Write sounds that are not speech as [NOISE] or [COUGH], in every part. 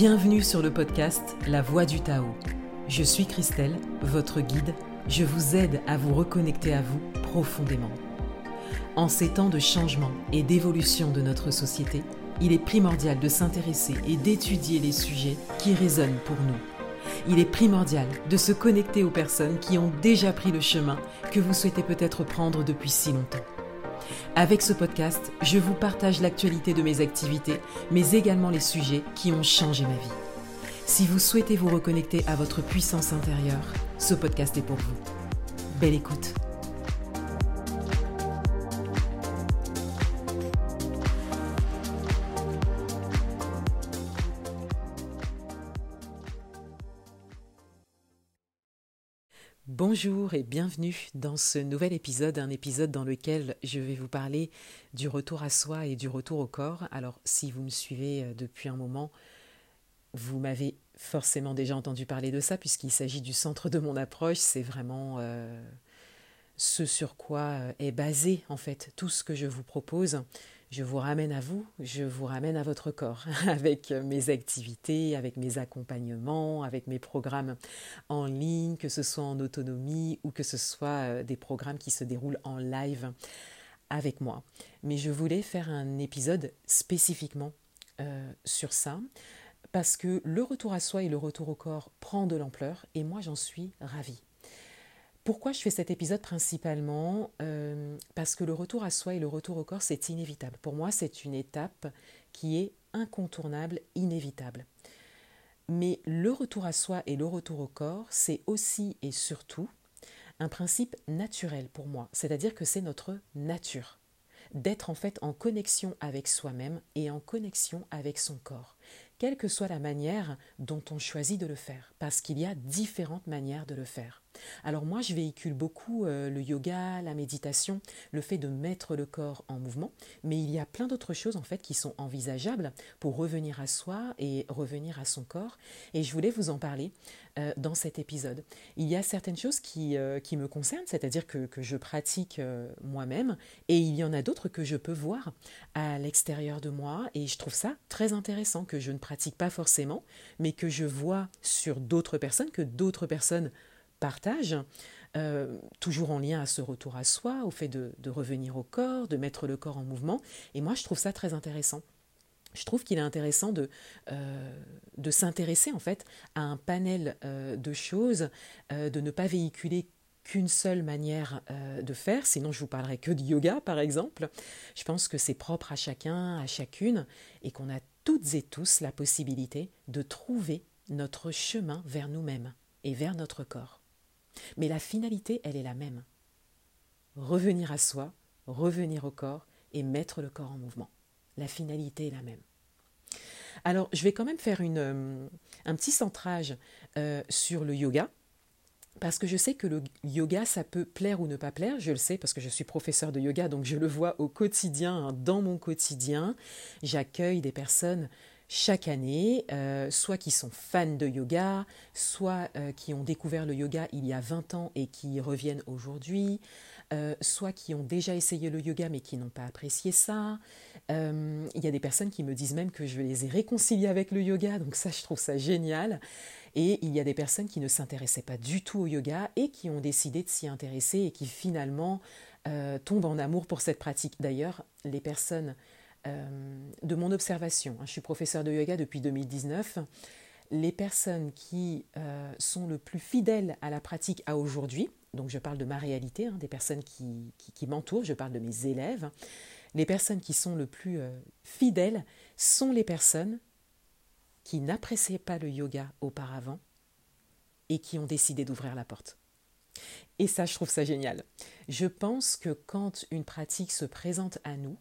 Bienvenue sur le podcast La Voix du Tao. Je suis Christelle, votre guide. Je vous aide à vous reconnecter à vous profondément. En ces temps de changement et d'évolution de notre société, il est primordial de s'intéresser et d'étudier les sujets qui résonnent pour nous. Il est primordial de se connecter aux personnes qui ont déjà pris le chemin que vous souhaitez peut-être prendre depuis si longtemps. Avec ce podcast, je vous partage l'actualité de mes activités, mais également les sujets qui ont changé ma vie. Si vous souhaitez vous reconnecter à votre puissance intérieure, ce podcast est pour vous. Belle écoute Bonjour et bienvenue dans ce nouvel épisode, un épisode dans lequel je vais vous parler du retour à soi et du retour au corps. Alors si vous me suivez euh, depuis un moment, vous m'avez forcément déjà entendu parler de ça puisqu'il s'agit du centre de mon approche, c'est vraiment euh, ce sur quoi euh, est basé en fait tout ce que je vous propose je vous ramène à vous, je vous ramène à votre corps, [LAUGHS] avec mes activités, avec mes accompagnements, avec mes programmes en ligne, que ce soit en autonomie ou que ce soit euh, des programmes qui se déroulent en live avec moi. Mais je voulais faire un épisode spécifiquement euh, sur ça, parce que le retour à soi et le retour au corps prend de l'ampleur, et moi j'en suis ravie. Pourquoi je fais cet épisode principalement euh, Parce que le retour à soi et le retour au corps, c'est inévitable. Pour moi, c'est une étape qui est incontournable, inévitable. Mais le retour à soi et le retour au corps, c'est aussi et surtout un principe naturel pour moi. C'est-à-dire que c'est notre nature d'être en fait en connexion avec soi-même et en connexion avec son corps, quelle que soit la manière dont on choisit de le faire, parce qu'il y a différentes manières de le faire. Alors moi, je véhicule beaucoup euh, le yoga, la méditation, le fait de mettre le corps en mouvement, mais il y a plein d'autres choses en fait qui sont envisageables pour revenir à soi et revenir à son corps. Et je voulais vous en parler euh, dans cet épisode. Il y a certaines choses qui, euh, qui me concernent, c'est-à-dire que, que, je pratique moi-même, et il y en a d'autres que je peux voir à l'extérieur de moi, et je trouve ça très intéressant que je ne pratique pas forcément, mais que je vois sur d'autres personnes, que d'autres personnes partage, euh, toujours en lien à ce retour à soi, au fait de, revenir au corps, de mettre le corps en mouvement. Et moi, je trouve ça très intéressant. Je trouve qu'il est intéressant de, euh, de s'intéresser en fait à un panel euh, de choses, de ne pas véhiculer qu'une seule manière de faire, sinon je vous parlerai que de yoga par exemple. Je pense que c'est propre à chacun, à chacune, et qu'on a toutes et tous la possibilité de trouver notre chemin vers nous-mêmes et vers notre corps. Mais la finalité, elle est la même. Revenir à soi, revenir au corps et mettre le corps en mouvement. La finalité est la même. Alors, je vais quand même faire une, euh, un petit centrage euh, sur le yoga, parce que je sais que le yoga, ça peut plaire ou ne pas plaire. Je le sais parce que je suis professeur de yoga, donc je le vois au quotidien, hein, dans mon quotidien. J'accueille des personnes chaque année, euh, soit qui sont fans de yoga, soit euh, qui ont découvert le yoga il y a 20 ans et qui reviennent aujourd'hui, euh, soit qui ont déjà essayé le yoga mais qui n'ont pas apprécié ça. il y a des personnes qui me disent même que je les ai réconciliés avec le yoga, donc ça je trouve ça génial. Et il y a des personnes qui ne s'intéressaient pas du tout au yoga et qui ont décidé de s'y intéresser et qui finalement tombent en amour pour cette pratique. D'ailleurs, les personnes de mon observation, je suis professeur de yoga depuis 2019, les personnes qui euh, sont le plus fidèles à la pratique à aujourd'hui, donc je parle de ma réalité, hein, des personnes qui, qui, m'entourent, je parle de mes élèves, les personnes qui sont le plus euh, fidèles sont les personnes qui n'appréciaient pas le yoga auparavant et qui ont décidé d'ouvrir la porte. Et ça, je trouve ça génial. Je pense que quand une pratique se présente à nous,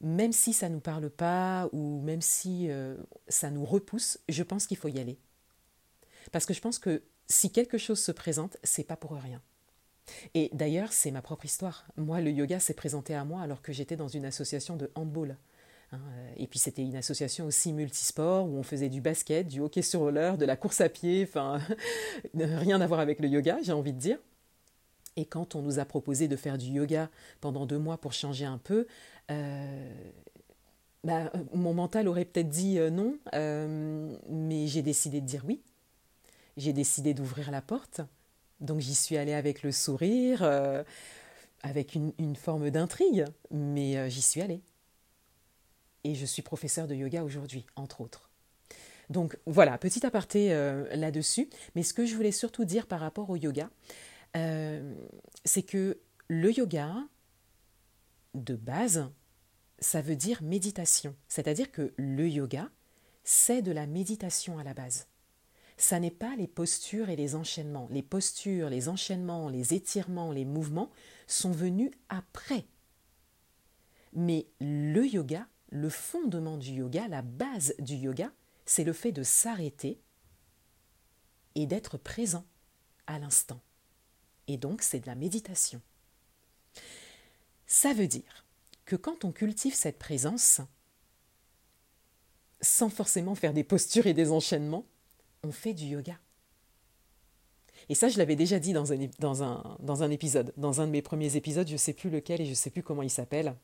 même si ça ne nous parle pas ou même si euh, ça nous repousse, je pense qu'il faut y aller. Parce que je pense que si quelque chose se présente, c'est pas pour rien. Et d'ailleurs, c'est ma propre histoire. Moi, le yoga s'est présenté à moi alors que j'étais dans une association de handball. Hein, et puis c'était une association aussi multisport où on faisait du basket, du hockey sur roller, de la course à pied, enfin [LAUGHS] rien à voir avec le yoga, j'ai envie de dire. Et quand on nous a proposé de faire du yoga pendant deux mois pour changer un peu, euh, bah, mon mental aurait peut-être dit non, mais j'ai décidé de dire oui. J'ai décidé d'ouvrir la porte. Donc j'y suis allée avec le sourire, avec une, forme d'intrigue, mais j'y suis allée. Et je suis professeur de yoga aujourd'hui, entre autres. Donc voilà, petit aparté euh, là-dessus. Mais ce que je voulais surtout dire par rapport au yoga, euh, c'est que le yoga, de base, ça veut dire méditation. C'est-à-dire que le yoga, c'est de la méditation à la base. Ça n'est pas les postures et les enchaînements. Les postures, les enchaînements, les étirements, les mouvements sont venus après. Mais le yoga, le fondement du yoga, la base du yoga, c'est le fait de s'arrêter et d'être présent à l'instant. Et donc, c'est de la méditation. Ça veut dire que quand on cultive cette présence, sans forcément faire des postures et des enchaînements, on fait du yoga. Et ça, je l'avais déjà dit dans un, épisode, dans un de mes premiers épisodes, je ne sais plus lequel et je ne sais plus comment il s'appelle.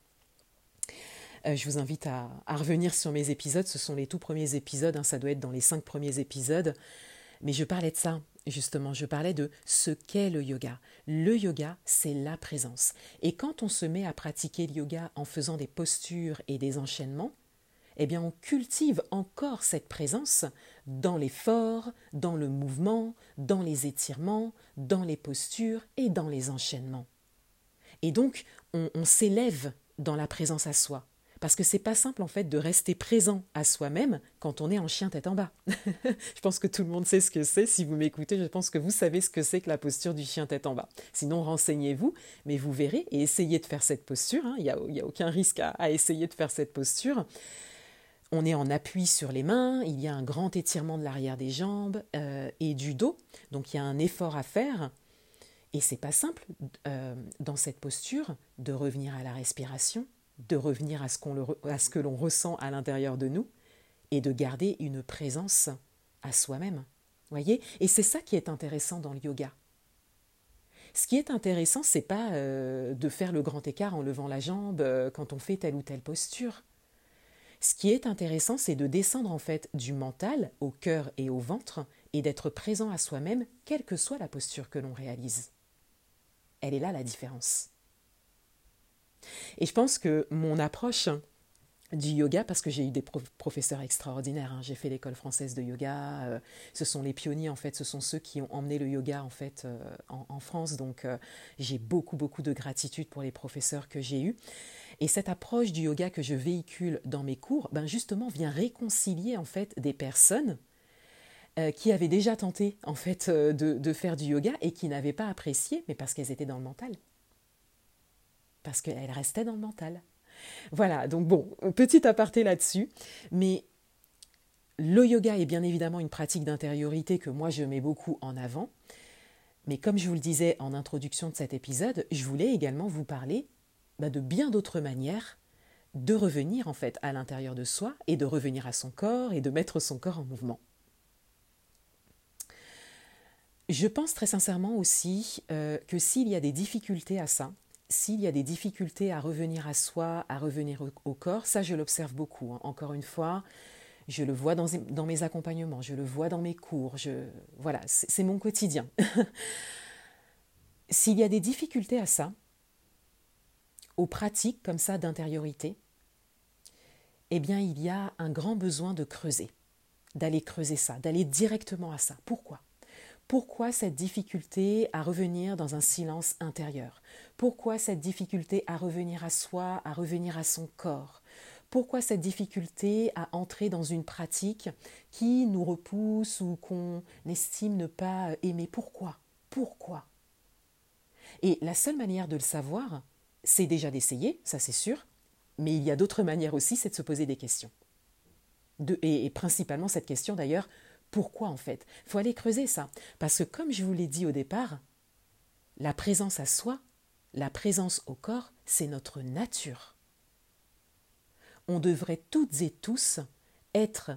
Euh, je vous invite à, revenir sur mes épisodes. Ce sont les tout premiers épisodes. Hein, ça doit être dans les cinq premiers épisodes. Mais je parlais de ça, justement. Je parlais de ce qu'est le yoga. Le yoga, c'est la présence. Et quand on se met à pratiquer le yoga en faisant des postures et des enchaînements, eh bien on cultive encore cette présence dans l'effort, dans le mouvement, dans les étirements, dans les postures et dans les enchaînements. Et donc on s'élève dans la présence à soi. Parce que c'est pas simple en fait de rester présent à soi-même quand on est en chien tête en bas. [LAUGHS] je pense que tout le monde sait ce que c'est. Si vous m'écoutez, je pense que vous savez ce que c'est que la posture du chien tête en bas. Sinon, renseignez-vous, mais vous verrez et essayez de faire cette posture. Hein. Il n'y a, aucun risque à, essayer de faire cette posture. On est en appui sur les mains, il y a un grand étirement de l'arrière des jambes euh, et du dos, donc il y a un effort à faire. Et c'est pas simple euh, dans cette posture de revenir à la respiration, de revenir à ce, que l'on ressent à l'intérieur de nous et de garder une présence à soi-même. Voyez? Et c'est ça qui est intéressant dans le yoga. Ce qui est intéressant, c'est pas euh, de faire le grand écart en levant la jambe euh, quand on fait telle ou telle posture. Ce qui est intéressant, c'est de descendre en fait du mental au cœur et au ventre et d'être présent à soi-même, quelle que soit la posture que l'on réalise. Elle est là la différence. Et je pense que mon approche du yoga, parce que j'ai eu des professeurs extraordinaires, hein. j'ai fait l'école française de yoga, euh, ce sont les pionniers en fait, ce sont ceux qui ont emmené le yoga en fait euh, en, France, donc euh, j'ai beaucoup beaucoup de gratitude pour les professeurs que j'ai eus. Et cette approche du yoga que je véhicule dans mes cours, ben justement vient réconcilier en fait des personnes qui avaient déjà tenté en fait de faire du yoga et qui n'avaient pas apprécié, mais parce qu'elles étaient dans le mental parce qu'elle restait dans le mental. Voilà, donc bon, petit aparté là-dessus, mais le yoga est bien évidemment une pratique d'intériorité que moi je mets beaucoup en avant, mais comme je vous le disais en introduction de cet épisode, je voulais également vous parler bah, de bien d'autres manières de revenir en fait à l'intérieur de soi et de revenir à son corps et de mettre son corps en mouvement. Je pense très sincèrement aussi euh, que s'il y a des difficultés à ça, s'il y a des difficultés à revenir à soi, à revenir au, corps, ça je l'observe beaucoup. Hein. Encore une fois, je le vois dans, mes accompagnements, je le vois dans mes cours, voilà, c'est mon quotidien. [LAUGHS] s'il y a des difficultés à ça, aux pratiques comme ça d'intériorité, eh bien il y a un grand besoin de creuser, d'aller creuser ça, d'aller directement à ça. Pourquoi? Pourquoi cette difficulté à revenir dans un silence intérieur? Pourquoi cette difficulté à revenir à soi, à revenir à son corps? Pourquoi cette difficulté à entrer dans une pratique qui nous repousse ou qu'on estime ne pas aimer? Pourquoi? Pourquoi? Et la seule manière de le savoir, c'est déjà d'essayer, ça c'est sûr, mais il y a d'autres manières aussi, c'est de se poser des questions. et principalement cette question d'ailleurs, pourquoi en fait? Il faut aller creuser ça. Parce que comme je vous l'ai dit au départ, la présence à soi, la présence au corps, c'est notre nature. On devrait toutes et tous être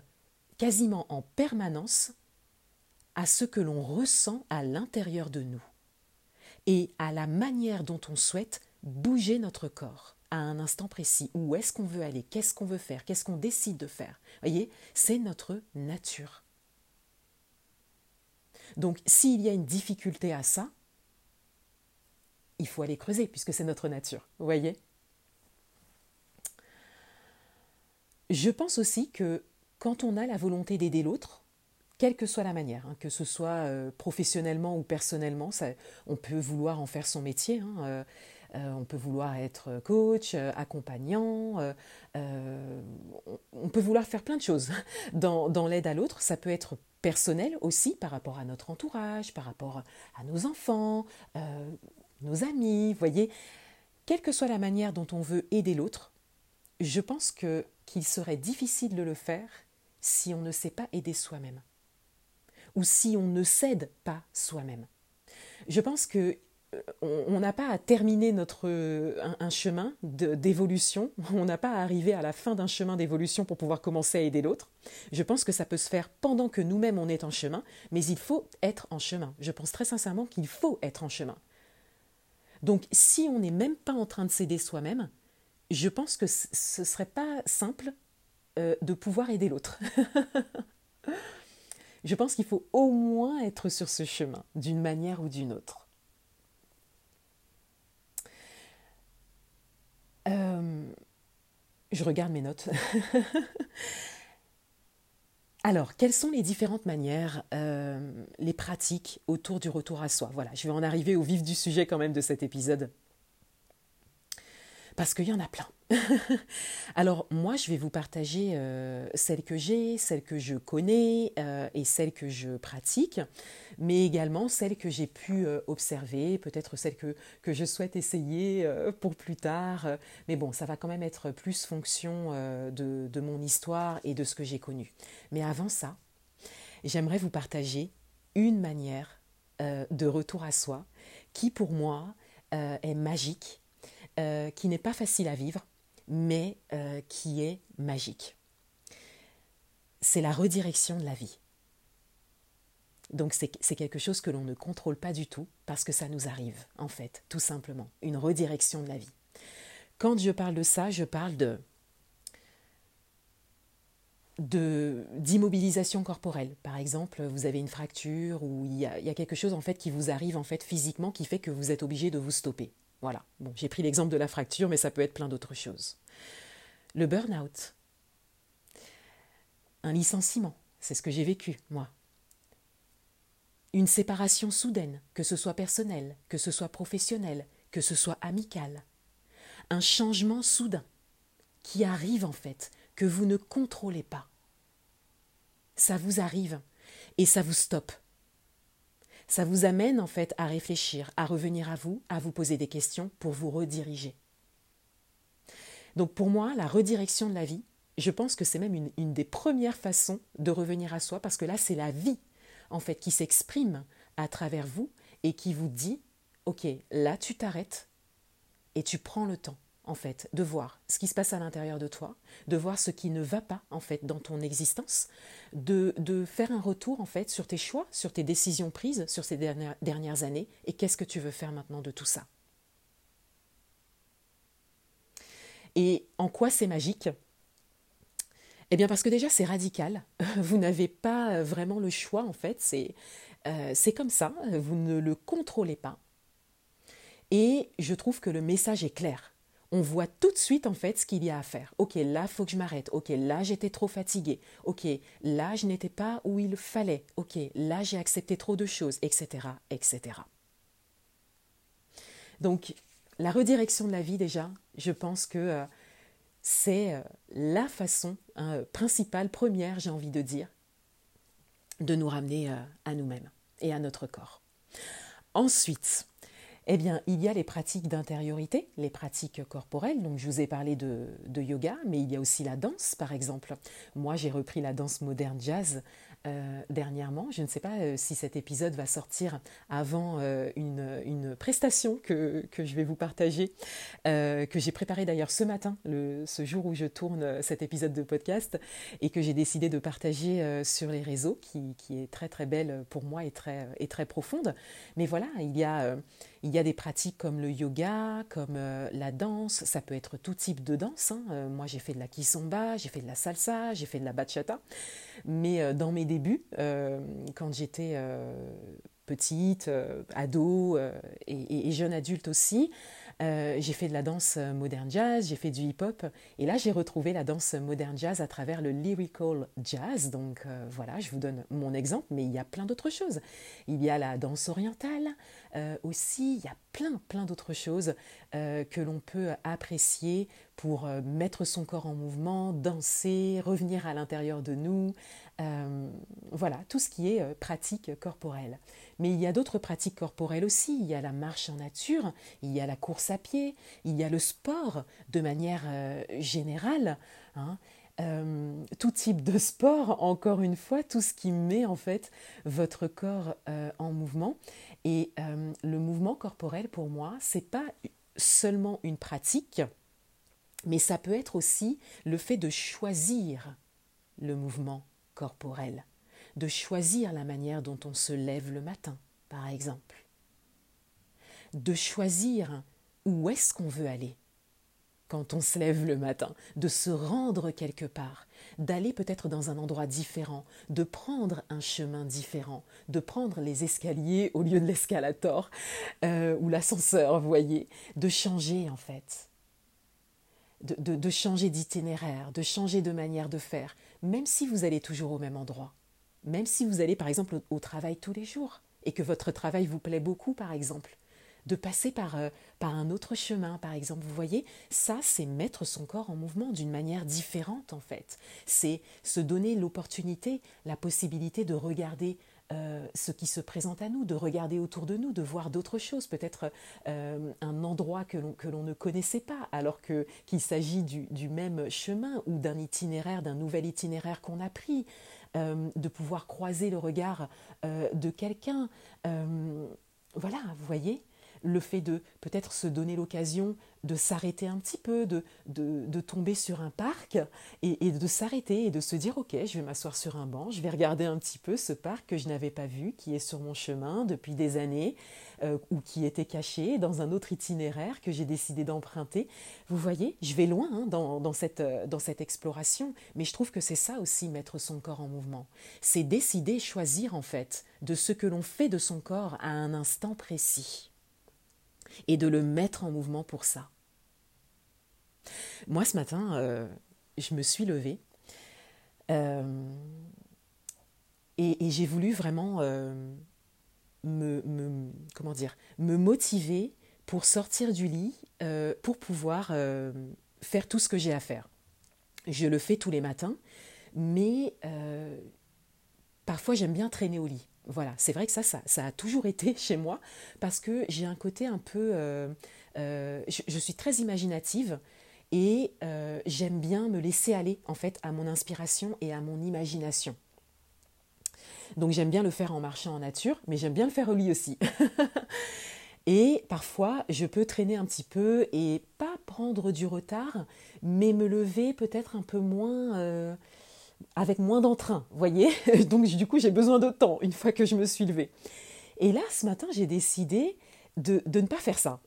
quasiment en permanence à ce que l'on ressent à l'intérieur de nous et à la manière dont on souhaite bouger notre corps. à un instant précis. Où est-ce qu'on veut aller? Qu'est-ce qu'on veut faire? Qu'est-ce qu'on décide de faire? Voyez, c'est notre nature. Donc s'il y a une difficulté à ça, il faut aller creuser puisque c'est notre nature. Vous voyez Je pense aussi que quand on a la volonté d'aider l'autre, quelle que soit la manière, hein, que ce soit euh, professionnellement ou personnellement, on peut vouloir en faire son métier, hein, euh, euh, on peut vouloir être coach, accompagnant, on peut vouloir faire plein de choses [LAUGHS] dans, l'aide à l'autre. Ça peut être personnel aussi par rapport à notre entourage, par rapport à nos enfants, nos amis, voyez. Quelle que soit la manière dont on veut aider l'autre, je pense qu'il serait difficile de le faire si on ne sait pas aider soi-même ou si on ne cède pas soi-même. Je pense que euh, on n'a pas à terminer notre un, chemin d'évolution, [LAUGHS] on n'a pas à arriver à la fin d'un chemin d'évolution pour pouvoir commencer à aider l'autre. Je pense que ça peut se faire pendant que nous-mêmes on est en chemin, mais il faut être en chemin. Je pense très sincèrement qu'il faut être en chemin. Donc si on n'est même pas en train de s'aider soi-même, je pense que ce ne serait pas simple euh, de pouvoir aider l'autre. [LAUGHS] je pense qu'il faut au moins être sur ce chemin, d'une manière ou d'une autre. Je regarde mes notes. [LAUGHS] Alors, quelles sont les différentes manières, euh, les pratiques autour du retour à soi? Voilà, je vais en arriver au vif du sujet quand même de cet épisode parce qu'il y en a plein. [LAUGHS] Alors moi, je vais vous partager euh, celles que j'ai, celles que je connais euh, et celles que je pratique, mais également celles que j'ai pu euh, observer, peut-être celles que, que je souhaite essayer pour plus tard. mais bon, ça va quand même être plus fonction de, de mon histoire et de ce que j'ai connu. Mais avant ça, j'aimerais vous partager une manière de retour à soi qui pour moi est magique euh, qui n'est pas facile à vivre, mais euh, qui est magique. C'est la redirection de la vie. Donc c'est quelque chose que l'on ne contrôle pas du tout parce que ça nous arrive, en fait, tout simplement, une redirection de la vie. Quand je parle de ça, je parle de d'immobilisation corporelle. Par exemple, vous avez une fracture ou il y, a, quelque chose en fait qui vous arrive physiquement qui fait que vous êtes obligé de vous stopper. Voilà, bon, j'ai pris l'exemple de la fracture, mais ça peut être plein d'autres choses. Le burn-out, un licenciement, c'est ce que j'ai vécu, moi. Une séparation soudaine, que ce soit personnelle, que ce soit professionnelle, que ce soit amicale. Un changement soudain qui arrive en fait, que vous ne contrôlez pas. Ça vous arrive et ça vous stoppe ça vous amène en fait à réfléchir, à revenir à vous, à vous poser des questions pour vous rediriger. Donc pour moi, la redirection de la vie, je pense que c'est même une, des premières façons de revenir à soi parce que là, c'est la vie en fait qui s'exprime à travers vous et qui vous dit, ok, là tu t'arrêtes et tu prends le temps en fait, de voir ce qui se passe à l'intérieur de toi, de voir ce qui ne va pas, en fait, dans ton existence, de, faire un retour, en fait, sur tes choix, sur tes décisions prises sur ces dernières, années, et qu'est-ce que tu veux faire maintenant de tout ça. Et en quoi c'est magique? Eh bien, parce que déjà, c'est radical. [LAUGHS] Vous n'avez pas vraiment le choix, en fait. C'est euh, comme ça. Vous ne le contrôlez pas. Et je trouve que le message est clair on voit tout de suite en fait ce qu'il y a à faire. Ok, là, faut que je m'arrête. Ok, là, j'étais trop fatiguée. Ok, là, je n'étais pas où il fallait. Ok, là, j'ai accepté trop de choses, etc., etc. Donc, la redirection de la vie, déjà, je pense que euh, c'est euh, la façon hein, principale, première, j'ai envie de dire, de nous ramener euh, à nous-mêmes et à notre corps. Ensuite, eh bien, il y a les pratiques d'intériorité, les pratiques corporelles. Donc, je vous ai parlé de, yoga, mais il y a aussi la danse, par exemple. Moi, j'ai repris la danse moderne jazz euh, dernièrement. Je ne sais pas euh, si cet épisode va sortir avant euh, une, prestation que, je vais vous partager, que j'ai préparée d'ailleurs ce matin, le, ce jour où je tourne cet épisode de podcast, et que j'ai décidé de partager sur les réseaux, qui, qui, est très très belle pour moi et très, et très profonde. Mais voilà, il y a Il y a des pratiques comme le yoga, comme euh, la danse, ça peut être tout type de danse. Hein. Euh, moi j'ai fait de la kizomba, j'ai fait de la salsa, j'ai fait de la bachata. Mais euh, dans mes débuts, quand j'étais petite, ado et, jeune adulte aussi, j'ai fait de la danse moderne jazz, j'ai fait du hip-hop, et là j'ai retrouvé la danse moderne jazz à travers le lyrical jazz. Donc voilà, je vous donne mon exemple, mais il y a plein d'autres choses. Il y a la danse orientale euh, aussi, il y a plein, plein d'autres choses que l'on peut apprécier pour mettre son corps en mouvement, danser, revenir à l'intérieur de nous. voilà, tout ce qui est pratique corporelle. Mais il y a d'autres pratiques corporelles aussi. Il y a la marche en nature, il y a la course à pied, il y a le sport de manière euh, générale. Hein. Euh, tout type de sport, encore une fois, tout ce qui met en fait votre corps euh, en mouvement. Et le mouvement corporel, pour moi, c'est pas seulement une pratique, mais ça peut être aussi le fait de choisir le mouvement corporel de choisir la manière dont on se lève le matin, par exemple. De choisir où est-ce qu'on veut aller quand on se lève le matin, de se rendre quelque part, d'aller peut-être dans un endroit différent, de prendre un chemin différent, de prendre les escaliers au lieu de l'escalator euh, ou l'ascenseur, vous voyez, de changer en fait, de, de changer d'itinéraire, de changer de manière de faire, même si vous allez toujours au même endroit. Même si vous allez par exemple au, travail tous les jours et que votre travail vous plaît beaucoup par exemple, de passer par, euh, par un autre chemin par exemple, vous voyez, ça c'est mettre son corps en mouvement d'une manière différente en fait. C'est se donner l'opportunité, la possibilité de regarder euh, ce qui se présente à nous, de regarder autour de nous, de voir d'autres choses, peut-être euh, un endroit que l'on ne connaissait pas, alors qu'il s'agit du, du, même chemin ou d'un itinéraire, d'un nouvel itinéraire qu'on a pris. De pouvoir croiser le regard de quelqu'un. Voilà, vous voyez, le fait de peut-être se donner l'occasion de s'arrêter un petit peu, de, de, tomber sur un parc et, de s'arrêter et de se dire ok, je vais m'asseoir sur un banc, je vais regarder un petit peu ce parc que je n'avais pas vu, qui est sur mon chemin depuis des années euh, ou qui était caché dans un autre itinéraire que j'ai décidé d'emprunter. Vous voyez, je vais loin hein, dans, dans, cette, euh, dans cette exploration, mais je trouve que c'est ça aussi mettre son corps en mouvement. C'est décider, choisir en fait de ce que l'on fait de son corps à un instant précis et de le mettre en mouvement pour ça. Moi, ce matin, euh, je me suis levée euh, et, j'ai voulu vraiment euh, me, motiver pour sortir du lit, pour pouvoir faire tout ce que j'ai à faire. Je le fais tous les matins, mais parfois j'aime bien traîner au lit. Voilà, c'est vrai que ça, ça, a toujours [LAUGHS] été chez moi parce que j'ai un côté un peu... Euh, euh, je, suis très imaginative et euh, j'aime bien me laisser aller en fait à mon inspiration et à mon imagination. Donc j'aime bien le faire en marchant en nature, mais j'aime bien le faire au lit aussi. [LAUGHS] et parfois, je peux traîner un petit peu et pas prendre du retard, mais me lever peut-être un peu moins avec moins d'entrain, voyez [LAUGHS] Donc du coup, j'ai besoin de temps une fois que je me suis levée. Et là, ce matin, j'ai décidé de, ne pas faire ça.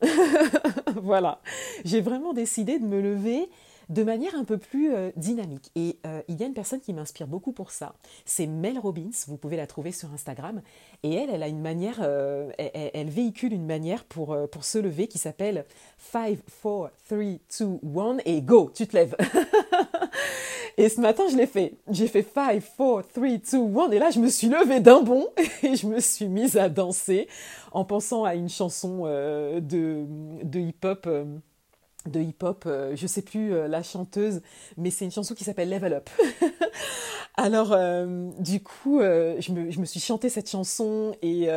[LAUGHS] voilà. J'ai vraiment décidé de me lever de manière un peu plus euh, dynamique. Et euh, il y a une personne qui m'inspire beaucoup pour ça. C'est Mel Robbins, vous pouvez la trouver sur Instagram. Et elle, elle a une manière, euh, elle, véhicule une manière pour, pour se lever qui s'appelle 5, 4, 3, 2, 1 et go, tu te lèves. [LAUGHS] Et ce matin, je l'ai fait. J'ai fait 5, 4, 3, 2, 1. Et là, je me suis levée d'un bond [LAUGHS] et je me suis mise à danser en pensant à une chanson euh, de, hip-hop. Euh, de hip-hop, euh, je sais plus la chanteuse, mais c'est une chanson qui s'appelle Level Up. [LAUGHS] Alors, du coup, je me, je, suis chanté cette chanson et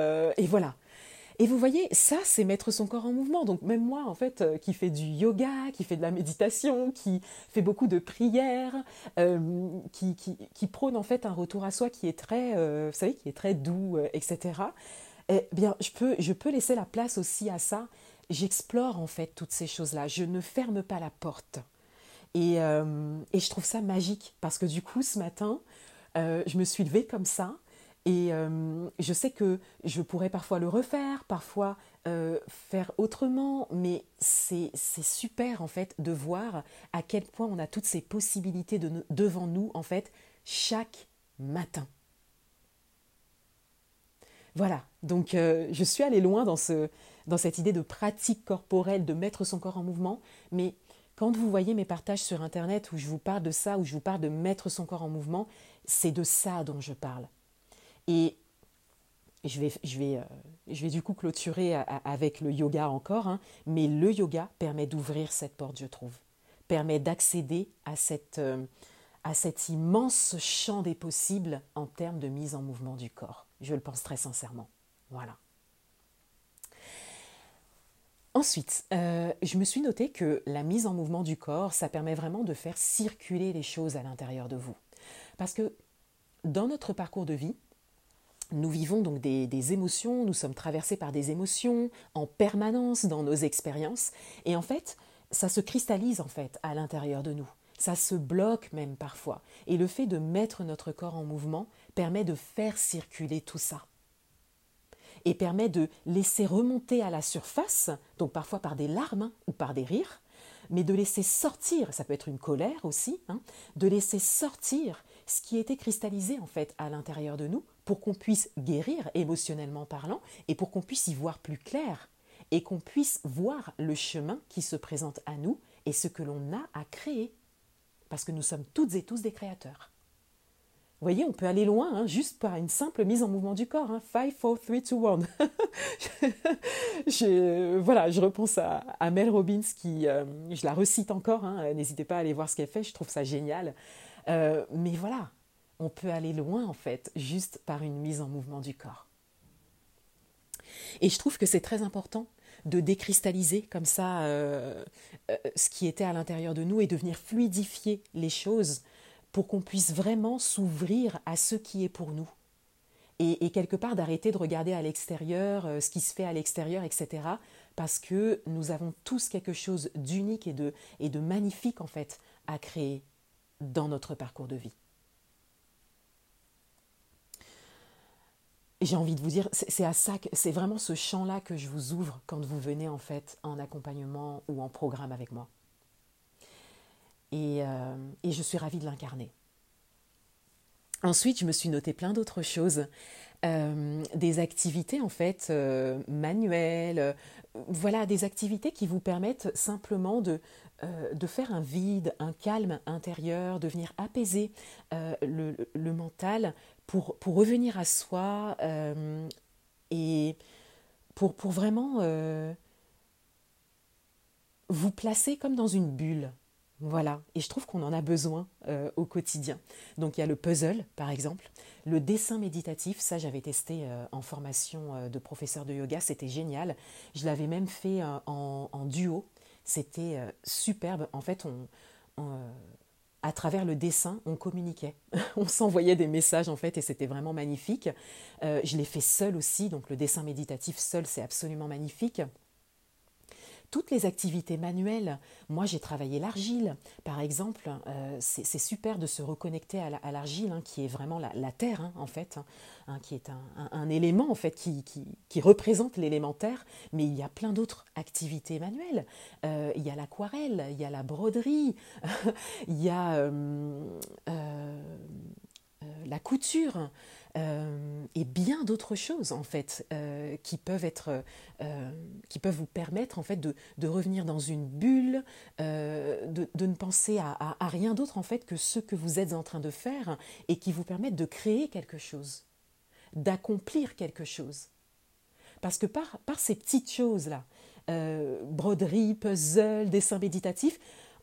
voilà. Et vous voyez, ça, c'est mettre son corps en mouvement. Donc même moi, en fait, euh, qui fait du yoga, qui fait de la méditation, qui fait beaucoup de prières, euh, qui, qui, prône en fait un retour à soi qui est très, euh, vous savez, qui est très doux, etc. Eh bien, je peux, je peux laisser la place aussi à ça. J'explore en fait toutes ces choses-là. Je ne ferme pas la porte. Et, et, je trouve ça magique parce que du coup, ce matin, je me suis levée comme ça Et je sais que je pourrais parfois le refaire, parfois faire autrement, mais c'est super en fait de voir à quel point on a toutes ces possibilités devant nous en fait chaque matin. Voilà, donc je suis allée loin dans, ce, dans cette idée de pratique corporelle, de mettre son corps en mouvement, mais quand vous voyez mes partages sur Internet où je vous parle de ça, où je vous parle de mettre son corps en mouvement, c'est de ça dont je parle. Et je vais, je vais, euh, je vais du coup clôturer avec le yoga encore, hein, mais le yoga permet d'ouvrir cette porte, je trouve, permet d'accéder à, euh, à cet immense champ des possibles en termes de mise en mouvement du corps. Je le pense très sincèrement. Voilà. Ensuite, euh, je me suis noté que la mise en mouvement du corps, ça permet vraiment de faire circuler les choses à l'intérieur de vous. Parce que dans notre parcours de vie, nous vivons donc des, émotions, nous sommes traversés par des émotions en permanence dans nos expériences, et en fait, ça se cristallise en fait à l'intérieur de nous. Ça se bloque même parfois. Et le fait de mettre notre corps en mouvement permet de faire circuler tout ça et permet de laisser remonter à la surface, donc parfois par des larmes hein, ou par des rires, mais de laisser sortir, ça peut être une colère aussi, hein, de laisser sortir ce qui était cristallisé en fait à l'intérieur de nous pour qu'on puisse guérir émotionnellement parlant et pour qu'on puisse y voir plus clair et qu'on puisse voir le chemin qui se présente à nous et ce que l'on a à créer. Parce que nous sommes toutes et tous des créateurs. Vous voyez, on peut aller loin, hein, juste par une simple mise en mouvement du corps. 5, 4, 3, 2, 1. voilà, je repense à, Mel Robbins, qui, euh, je la recite encore, hein, n'hésitez pas à aller voir ce qu'elle fait, je trouve ça génial. Euh, mais voilà, on peut aller loin, en fait, juste par une mise en mouvement du corps. Et je trouve que c'est très important de décristalliser comme ça euh, ce qui était à l'intérieur de nous et de venir fluidifier les choses pour qu'on puisse vraiment s'ouvrir à ce qui est pour nous. Et, quelque part d'arrêter de regarder à l'extérieur, euh, ce qui se fait à l'extérieur, etc. Parce que nous avons tous quelque chose d'unique et de, et de magnifique en fait à créer dans notre parcours de vie. J'ai envie de vous dire, c'est à ça, c'est vraiment ce champ-là que je vous ouvre quand vous venez en fait en accompagnement ou en programme avec moi. Euh, et, je suis ravie de l'incarner. Ensuite, je me suis noté plein d'autres choses. Euh, des activités en fait euh, manuelles, voilà, des activités qui vous permettent simplement de, faire un vide, un calme intérieur, de venir apaiser le, mental pour, pour revenir à soi et pour, pour vraiment vous placer comme dans une bulle. Voilà, et je trouve qu'on en a besoin euh, au quotidien. Donc il y a le puzzle, par exemple, le dessin méditatif, ça j'avais testé euh, en formation euh, de professeur de yoga, c'était génial. Je l'avais même fait en, duo, c'était superbe. En fait, on, à travers le dessin, on communiquait, [LAUGHS] on s'envoyait des messages en fait, et c'était vraiment magnifique. je l'ai fait seul aussi, donc le dessin méditatif seul, c'est absolument magnifique toutes les activités manuelles. Moi, j'ai travaillé l'argile, par exemple. Euh, c'est super de se reconnecter à l'argile, hein, qui est vraiment la, terre, hein, en fait, hein, qui est un, élément, en fait, qui, représente l'élémentaire. Mais il y a plein d'autres activités manuelles. Euh, il y a l'aquarelle, il y a la broderie, [LAUGHS] il y a euh, la couture. Euh, et bien d'autres choses en fait euh, qui peuvent être euh, qui peuvent vous permettre en fait de, de revenir dans une bulle de, de, ne penser à, rien d'autre en fait que ce que vous êtes en train de faire et qui vous permettent de créer quelque chose d'accomplir quelque chose. Parce que par, par ces petites choses là broderie puzzle dessin méditatif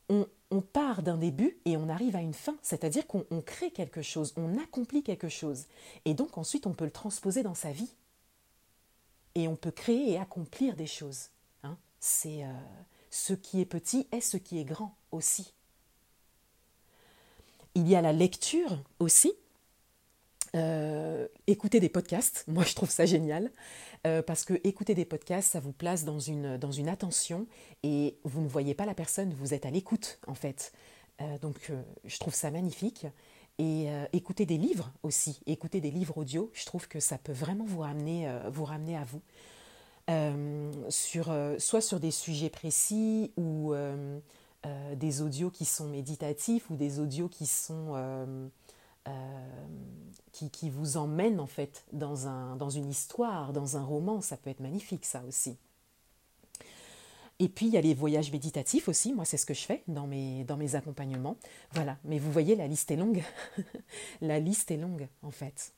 on, on part d'un début et on arrive à une fin, c'est-à-dire qu'on crée quelque chose, on accomplit quelque chose. Et donc ensuite on peut le transposer dans sa vie. Et on peut créer et accomplir des choses. Hein. C'est euh, ce qui est petit est ce qui est grand aussi. Il y a la lecture aussi. Euh, écouter des podcasts, moi je trouve ça génial. Euh, parce que écouter des podcasts, ça vous place dans une, dans une attention et vous ne voyez pas la personne, vous êtes à l'écoute en fait. Euh, donc euh, je trouve ça magnifique. Et écouter des livres aussi, écouter des livres audio, je trouve que ça peut vraiment vous ramener, vous ramener à vous. Sur, soit sur des sujets précis ou des audios qui sont méditatifs ou des audios qui sont qui, qui, vous emmènent en fait dans, un, dans une histoire, dans un roman, ça peut être magnifique ça aussi. Et puis, il y a les voyages méditatifs aussi. Moi, c'est ce que je fais dans mes, accompagnements. Voilà. Mais vous voyez, la liste est longue. [LAUGHS] la liste est longue, en fait.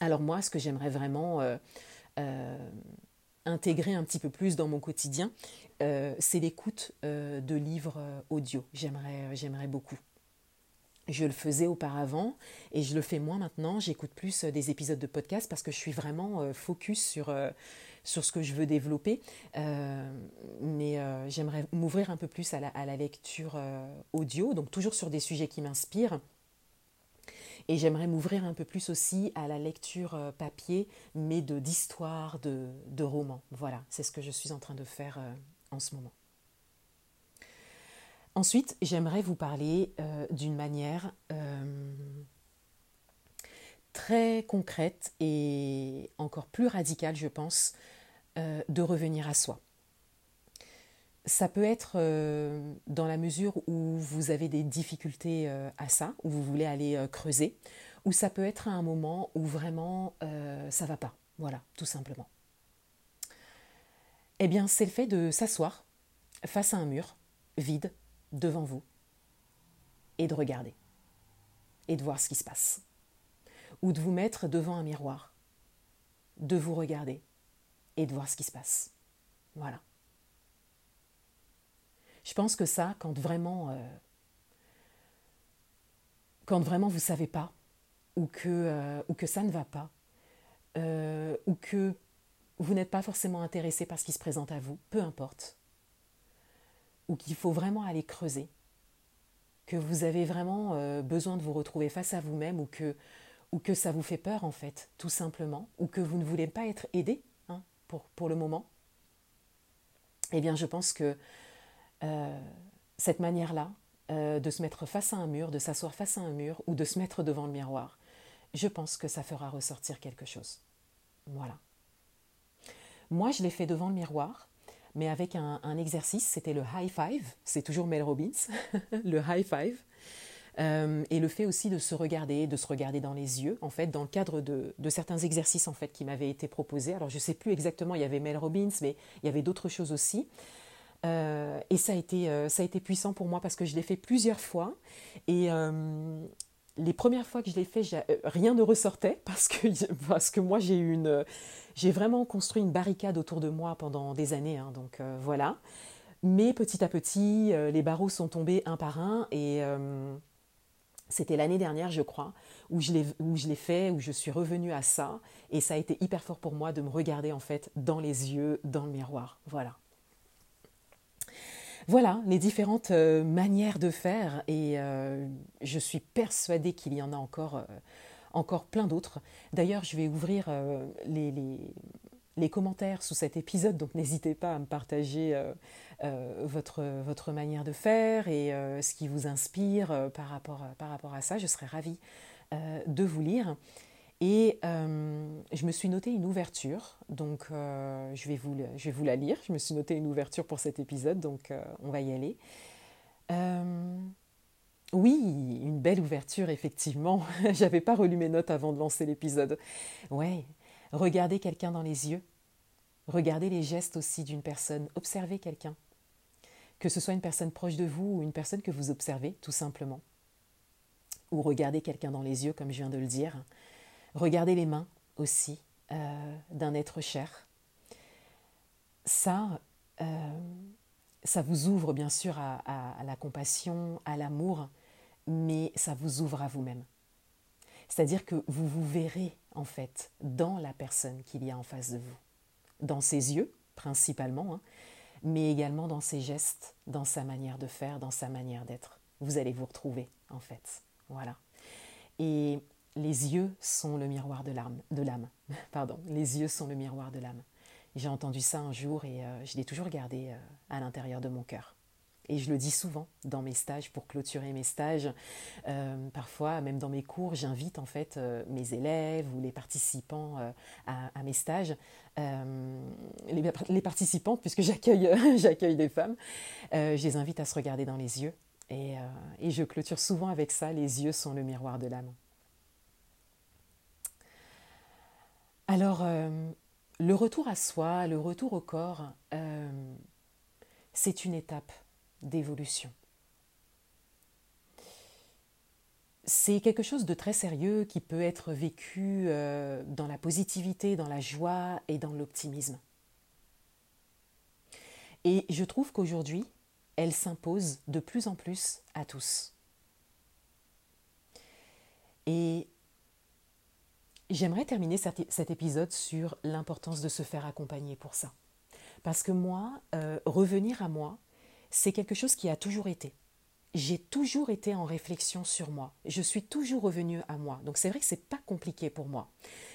Alors moi, ce que j'aimerais vraiment euh, euh, intégrer un petit peu plus dans mon quotidien, euh, c'est l'écoute de livres audio. J'aimerais beaucoup. Je le faisais auparavant et je le fais moins maintenant. J'écoute plus des épisodes de podcast parce que je suis vraiment focus sur sur ce que je veux développer. Euh, mais euh, j'aimerais m'ouvrir un peu plus à la, lecture euh, audio, donc toujours sur des sujets qui m'inspirent. Et j'aimerais m'ouvrir un peu plus aussi à la lecture papier, mais de d'histoire, de, de romans. Voilà, c'est ce que je suis en train de faire en ce moment. Ensuite, j'aimerais vous parler d'une manière très concrète et encore plus radicale, je pense, euh, de revenir à soi. Ça peut être euh, dans la mesure où vous avez des difficultés euh, à ça, où vous voulez aller creuser, ou ça peut être à un moment où vraiment ça va pas. Voilà, tout simplement. Eh bien, c'est le fait de s'asseoir face à un mur vide devant vous et de regarder et de voir ce qui se passe. Ou de vous mettre devant un miroir, de vous regarder et de voir ce qui se passe. Voilà. Je pense que ça, quand vraiment, euh, quand vraiment vous savez pas, ou que, euh, ou que ça ne va pas, euh, ou que vous n'êtes pas forcément intéressé par ce qui se présente à vous, peu importe, ou qu'il faut vraiment aller creuser, que vous avez vraiment besoin de vous retrouver face à vous-même, ou que, ça vous fait peur en fait, tout simplement, ou que vous ne voulez pas être aidé pour, pour le moment, eh bien je pense que euh, cette manière-là, euh, de se mettre face à un mur, de s'asseoir face à un mur ou de se mettre devant le miroir, je pense que ça fera ressortir quelque chose. Voilà. Moi, je l'ai fait devant le miroir, mais avec un, exercice, c'était le high five, c'est toujours Mel Robbins, [LAUGHS] le high five. Euh, et le fait aussi de se regarder, de se regarder dans les yeux, en fait, dans le cadre de, certains exercices en fait qui m'avaient été proposés. Alors je ne sais plus exactement, il y avait Mel Robbins, mais il y avait d'autres choses aussi. Euh, et ça a, été, euh, ça a été puissant pour moi parce que je l'ai fait plusieurs fois. Et les premières fois que je l'ai fait, rien ne ressortait [LAUGHS] parce que, [LAUGHS] parce que moi j'ai une, j'ai vraiment construit une barricade autour de moi pendant des années. Hein, donc voilà. Mais petit à petit, les barreaux sont tombés un par un et c'était l'année dernière, je crois, où je l'ai fait, où je suis revenue à ça. Et ça a été hyper fort pour moi de me regarder en fait dans les yeux, dans le miroir. Voilà. Voilà les différentes euh, manières de faire. Et euh, je suis persuadée qu'il y en a encore, euh, encore plein d'autres. D'ailleurs, je vais ouvrir les, commentaires sous cet épisode, donc n'hésitez pas à me partager votre, manière de faire et ce qui vous inspire par, rapport, par rapport à ça. Je serais ravie de vous lire. Et je me suis noté une ouverture, donc je, vais vous, je vais vous la lire. Je me suis noté une ouverture pour cet épisode, donc on va y aller. oui, une belle ouverture, effectivement. [LAUGHS] J'avais pas relu mes notes avant de lancer l'épisode. Ouais, Regardez quelqu'un dans les yeux. Regardez les gestes aussi d'une personne. Observez quelqu'un. Que ce soit une personne proche de vous ou une personne que vous observez, tout simplement. Ou regardez quelqu'un dans les yeux, comme je viens de le dire. Regardez les mains aussi euh, d'un être cher. Ça, euh, ça vous ouvre bien sûr à la compassion, à l'amour, mais ça vous ouvre à vous-même. C'est-à-dire que vous vous verrez en fait dans la personne qu'il y a en face de vous, dans ses yeux principalement, hein, mais également dans ses gestes, dans sa manière de faire, dans sa manière d'être. Vous allez vous retrouver en fait. Voilà. Et les yeux sont le miroir de l'âme. [LAUGHS] Pardon. Les yeux sont le miroir de l'âme. J'ai entendu ça un jour et euh, je l'ai toujours gardé euh, à l'intérieur de mon cœur. Et je le dis souvent dans mes stages, pour clôturer mes stages. Euh, parfois, même dans mes cours, j'invite en fait mes élèves ou les participants à, mes stages, les, participantes, puisque j'accueille, [LAUGHS] j'accueille des femmes, je les invite à se regarder dans les yeux. Et, et je clôture souvent avec ça, les yeux sont le miroir de l'âme. Alors, le retour à soi, le retour au corps, c'est une étape d'évolution. C'est quelque chose de très sérieux qui peut être vécu euh, dans la positivité, dans la joie et dans l'optimisme. Et je trouve qu'aujourd'hui, elle s'impose de plus en plus à tous. Et j'aimerais terminer cet épisode sur l'importance de se faire accompagner pour ça. Parce que moi, euh, revenir à moi, c'est quelque chose qui a toujours été. J'ai toujours été en réflexion sur moi. Je suis toujours revenue à moi. Donc c'est vrai que c'est pas compliqué pour moi.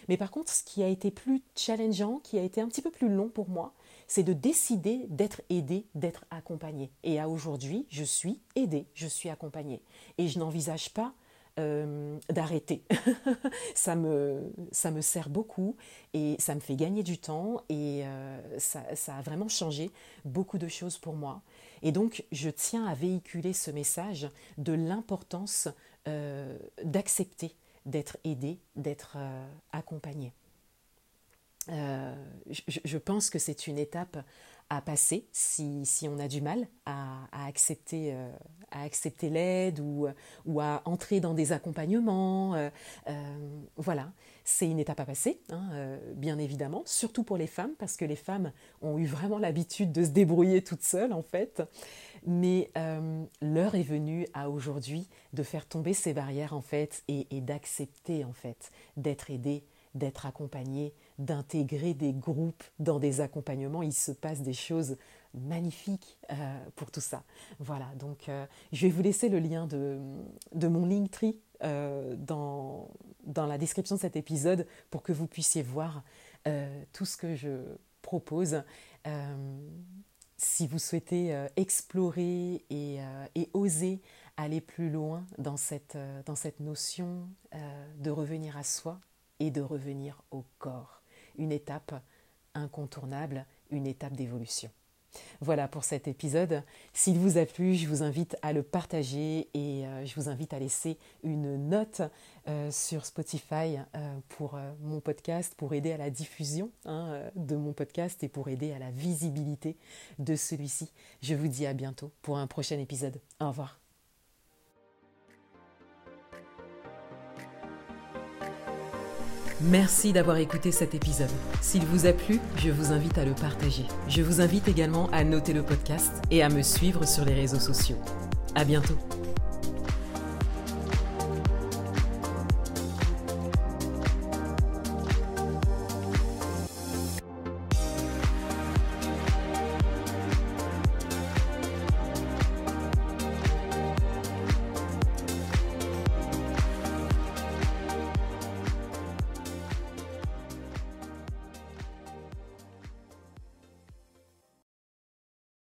Mais par contre, ce qui a été plus challengeant, qui a été un petit peu plus long pour moi, c'est de décider d'être aidée, d'être accompagnée. Et à aujourd'hui, je suis aidée, je suis accompagnée. Et je n'envisage pas euh, d'arrêter. [LAUGHS] ça, me, ça me sert beaucoup et ça me fait gagner du temps et euh, ça, ça, a vraiment changé beaucoup de choses pour moi. Et donc, je tiens à véhiculer ce message de l'importance euh, d'accepter d'être aidé, d'être accompagné. je, pense que c'est une étape à passer si, on a du mal à, accepter, euh, à accepter l'aide ou, ou, à entrer dans des accompagnements. Euh, euh, voilà, c'est une étape à passer, hein, bien évidemment, surtout pour les femmes, parce que les femmes ont eu vraiment l'habitude de se débrouiller toutes seules, en fait. Mais l'heure est venue à aujourd'hui de faire tomber ces barrières, en fait, et, et d'accepter, en fait, d'être aidée, d'être accompagnée, d'intégrer des groupes dans des accompagnements. Il se passe des choses magnifiques euh, pour tout ça. Voilà, donc euh, je vais vous laisser le lien de, mon Linktree euh, dans, la description de cet épisode pour que vous puissiez voir tout ce que je propose. si vous souhaitez explorer et, oser aller plus loin dans cette notion de revenir à soi et de revenir au corps une étape incontournable, une étape d'évolution. Voilà pour cet épisode. S'il vous a plu, je vous invite à le partager et euh, je vous invite à laisser une note euh, sur Spotify euh, pour mon podcast, pour aider à la diffusion hein, de mon podcast et pour aider à la visibilité de celui-ci. Je vous dis à bientôt pour un prochain épisode. Au revoir. Merci d'avoir écouté cet épisode. S'il vous a plu, je vous invite à le partager. Je vous invite également à noter le podcast et à me suivre sur les réseaux sociaux. À bientôt.